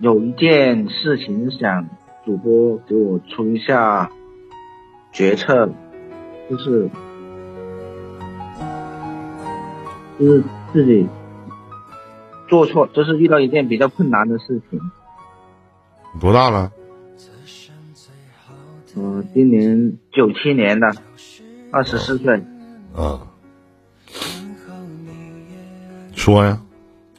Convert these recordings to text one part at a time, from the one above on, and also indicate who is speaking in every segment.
Speaker 1: 有一件事情想主播给我出一下决策，就是就是自己做错，就是遇到一件比较困难的事情。
Speaker 2: 你多大了？
Speaker 1: 嗯，今年九七年的，二十四岁。
Speaker 2: 啊，说呀。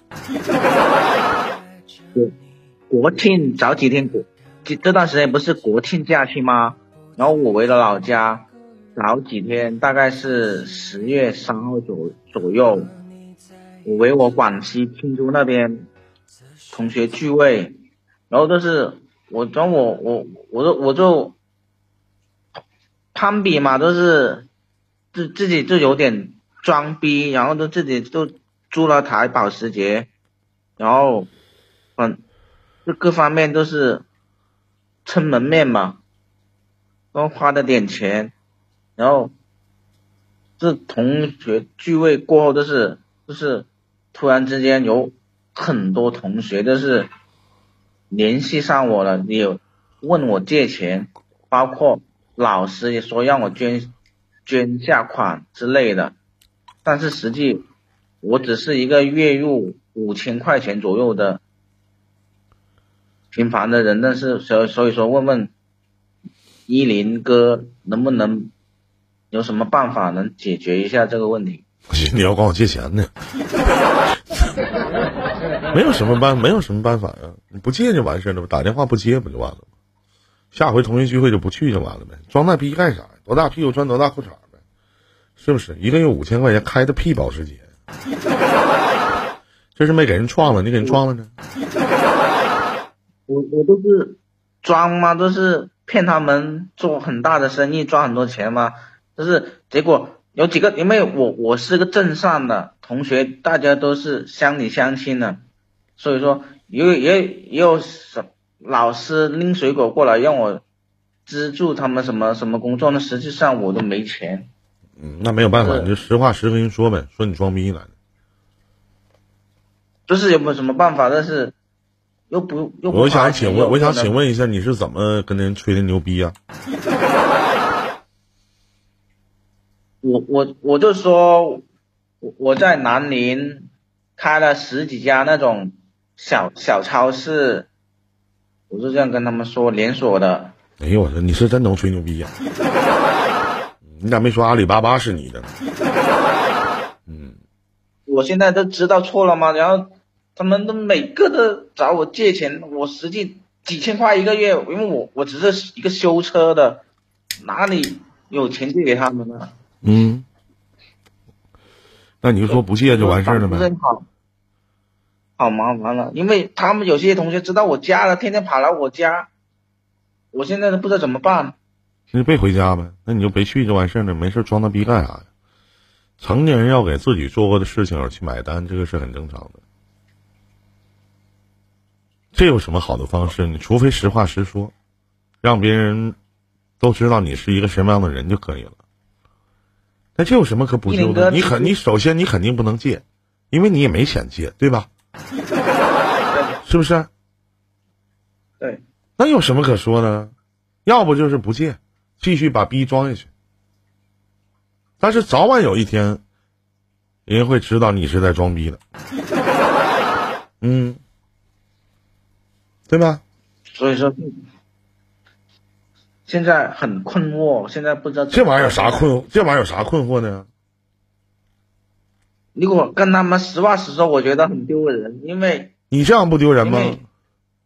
Speaker 1: 国庆早几天国，这这段时间不是国庆假期吗？然后我回了老家，早几天大概是十月三号左左右，我回我广西钦州那边同学聚会，然后都是我装我我我就我就攀比嘛，都是自自己就有点装逼，然后就自己就租了台保时捷，然后嗯。就各方面都是撑门面嘛，多花了点钱，然后这同学聚会过后，都是就是突然之间有很多同学都是联系上我了，有问我借钱，包括老师也说让我捐捐下款之类的，但是实际我只是一个月入五千块钱左右的。平凡的人，但是所所以说，问问依林哥能不能有什么办法能解决一下这个问题？
Speaker 2: 不行，你要管我借钱呢？没有什么办，没有什么办法呀，你不借就完事了吗？打电话不接不就完了吗？下回同学聚会就不去就完了呗，装那逼干啥？多大屁股穿多大裤衩呗，是不是？一个月五千块钱开的屁保时捷，这是没给人撞了，你给人撞了呢？
Speaker 1: 我我都是装吗？都是骗他们做很大的生意，赚很多钱吗？就是结果有几个，因为我我是个镇上的同学，大家都是乡里乡亲的，所以说也也也有什老师拎水果过来让我资助他们什么什么工作，那实际上我都没钱。
Speaker 2: 嗯，那没有办法，你就实话实跟人说呗，说你装逼来
Speaker 1: 就是有没有什么办法？但是。又不又不
Speaker 2: 我想请问，我想请问一下，你是怎么跟人吹的牛逼呀？
Speaker 1: 我我我就说，我我在南宁开了十几家那种小小超市，我就这样跟他们说连锁的。
Speaker 2: 哎呦我说你是真能吹牛逼呀！你咋没说阿里巴巴是你的呢？嗯，
Speaker 1: 我现在都知道错了吗？然后。他们都每个都找我借钱，我实际几千块一个月，因为我我只是一个修车的，哪里有钱借给他们呢？
Speaker 2: 嗯，那你就说不借就完事儿了呗。
Speaker 1: 好，好麻烦了，因为他们有些同学知道我家了，天天跑来我家，我现在都不知道怎么办。
Speaker 2: 那就别回家呗，那你就别去就完事儿了，没事装那逼干啥呀？成年人要给自己做过的事情而去买单，这个是很正常的。这有什么好的方式？你除非实话实说，让别人都知道你是一个什么样的人就可以了。那这有什么可补救的？你肯，你首先你肯定不能借，因为你也没钱借，对吧？是不是？
Speaker 1: 对。
Speaker 2: 那有什么可说的？要不就是不借，继续把逼装下去。但是早晚有一天，人会知道你是在装逼的。嗯。对吧？
Speaker 1: 所以说，现在很困惑，现在不知道
Speaker 2: 这玩意儿有啥困，这玩意儿有啥困惑呢？
Speaker 1: 如果跟他们实话实说，我觉得很丢人，因为
Speaker 2: 你这样不丢人吗？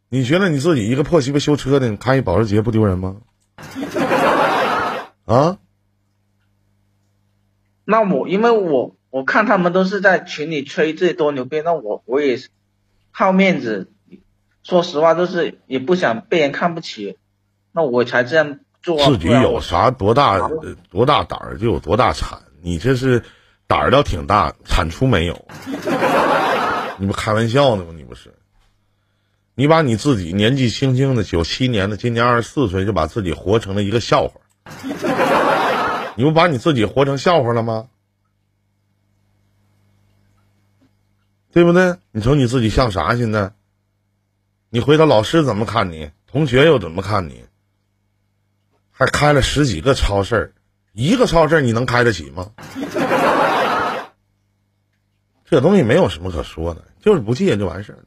Speaker 2: 你觉得你自己一个破鸡巴修车的，你开一保时捷不丢人吗？啊？
Speaker 1: 那我因为我我看他们都是在群里吹自己多牛逼，那我我也好面子。说实话，就是也不想被人看不起，那我才这样做。
Speaker 2: 自己有啥多大多大胆儿，就有多大产。你这是胆儿倒挺大，产出没有。你不开玩笑呢吗？你不是？你把你自己年纪轻轻的九七年的，今年二十四岁，就把自己活成了一个笑话。你不把你自己活成笑话了吗？对不对？你瞅你自己像啥？现在？你回头老师怎么看你？同学又怎么看你？还开了十几个超市，一个超市你能开得起吗？这东西没有什么可说的，就是不借就完事儿了。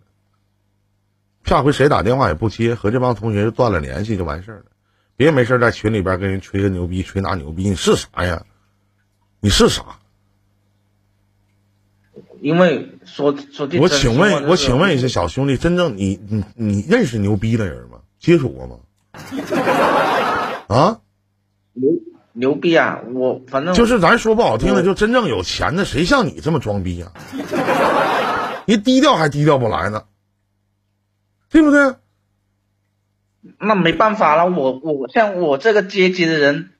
Speaker 2: 下回谁打电话也不接，和这帮同学就断了联系就完事儿了。别没事在群里边跟人吹个牛逼，吹哪牛逼？你是啥呀？你是啥？
Speaker 1: 因为说说句
Speaker 2: 我请问，我请问一下小兄弟，真正你你你认识牛逼的人吗？接触过吗？啊，
Speaker 1: 牛牛逼啊！我反正
Speaker 2: 就是咱说不好听的，就真正有钱的，谁像你这么装逼呀、你低调还低调不来呢，对不对？
Speaker 1: 那没办法了，我我像我这个阶级的人，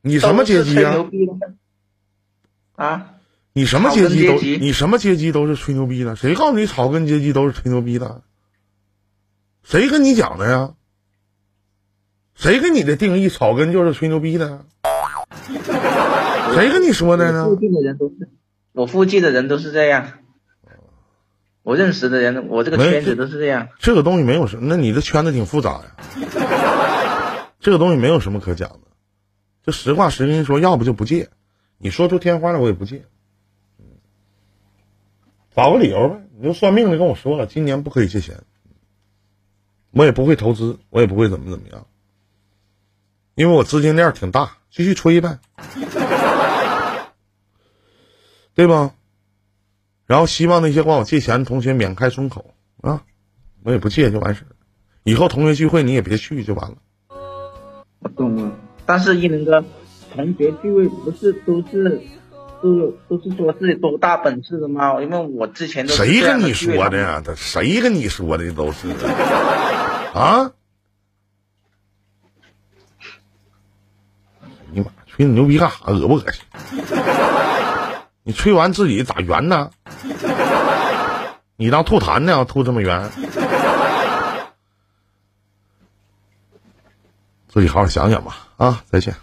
Speaker 2: 你什么阶级啊
Speaker 1: 啊？
Speaker 2: 你什么阶级都你什么阶级都是吹牛逼的？谁告诉你草根阶级都是吹牛逼的？谁跟你讲的呀？谁给你的定义草根就是吹牛逼的？谁跟你说的呢
Speaker 1: 我？附近的人都是，我附近的人都是这样，我认识的人，我这个圈子都是这样。
Speaker 2: 这个东西没有什么，那你的圈子挺复杂呀。这个东西没有什么可讲的，就实话实跟你说，要不就不借。你说出天花来，我也不借。找个理由呗，你就算命的跟我说了，今年不可以借钱，我也不会投资，我也不会怎么怎么样，因为我资金链挺大，继续吹呗，对吧？然后希望那些管我借钱的同学免开松口啊，我也不借就完事儿。以后同学聚会你也别去就完了。
Speaker 1: 我懂了，但是一林哥，同学聚会不是都是都有都是说自己多大本事的吗？因为我之前都
Speaker 2: 谁跟你说的呀？他谁跟你说的都是 啊？你妈吹你牛逼干啥？恶不恶心？你吹完自己咋圆呢？你当吐痰呢？吐这么圆？自己好好想想吧。啊，再见。